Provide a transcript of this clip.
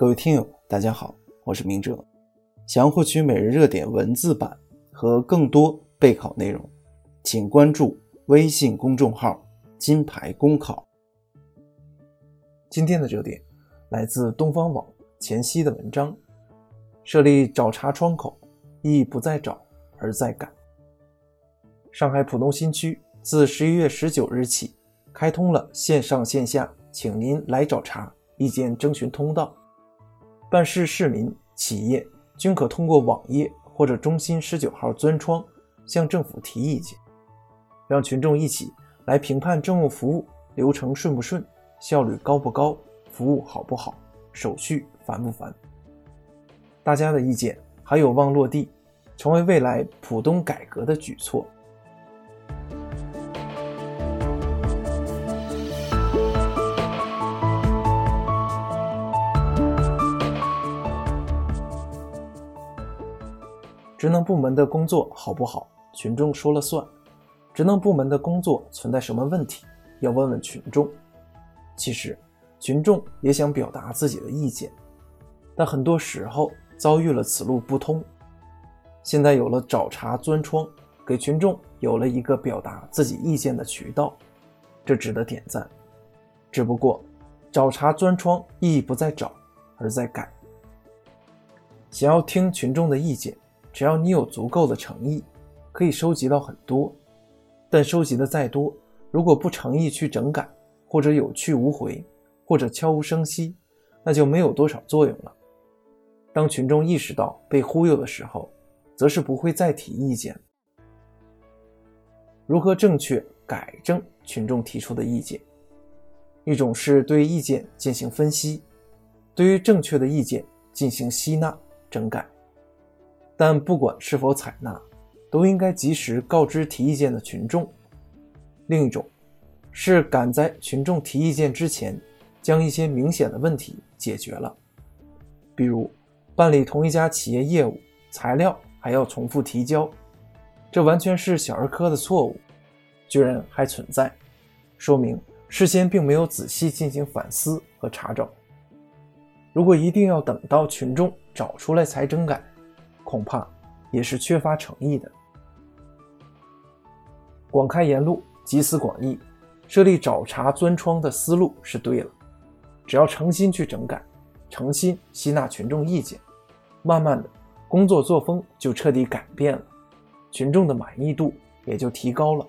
各位听友，大家好，我是明哲。想要获取每日热点文字版和更多备考内容，请关注微信公众号“金牌公考”。今天的热点来自东方网前夕的文章：设立找茬窗口，意义不在找，而在改。上海浦东新区自十一月十九日起，开通了线上线下，请您来找茬意见征询通道。办事市民、企业均可通过网页或者中心十九号钻窗向政府提意见，让群众一起来评判政务服务流程顺不顺、效率高不高、服务好不好、手续繁不繁。大家的意见还有望落地，成为未来浦东改革的举措。职能部门的工作好不好，群众说了算；职能部门的工作存在什么问题，要问问群众。其实，群众也想表达自己的意见，但很多时候遭遇了此路不通。现在有了找茬钻窗，给群众有了一个表达自己意见的渠道，这值得点赞。只不过，找茬钻窗意义不在找，而在改。想要听群众的意见。只要你有足够的诚意，可以收集到很多。但收集的再多，如果不诚意去整改，或者有去无回，或者悄无声息，那就没有多少作用了。当群众意识到被忽悠的时候，则是不会再提意见。如何正确改正群众提出的意见？一种是对意见进行分析，对于正确的意见进行吸纳整改。但不管是否采纳，都应该及时告知提意见的群众。另一种是赶在群众提意见之前，将一些明显的问题解决了。比如办理同一家企业业务，材料还要重复提交，这完全是小儿科的错误，居然还存在，说明事先并没有仔细进行反思和查找。如果一定要等到群众找出来才整改，恐怕也是缺乏诚意的。广开言路，集思广益，设立找茬钻窗的思路是对了。只要诚心去整改，诚心吸纳群众意见，慢慢的工作作风就彻底改变了，群众的满意度也就提高了。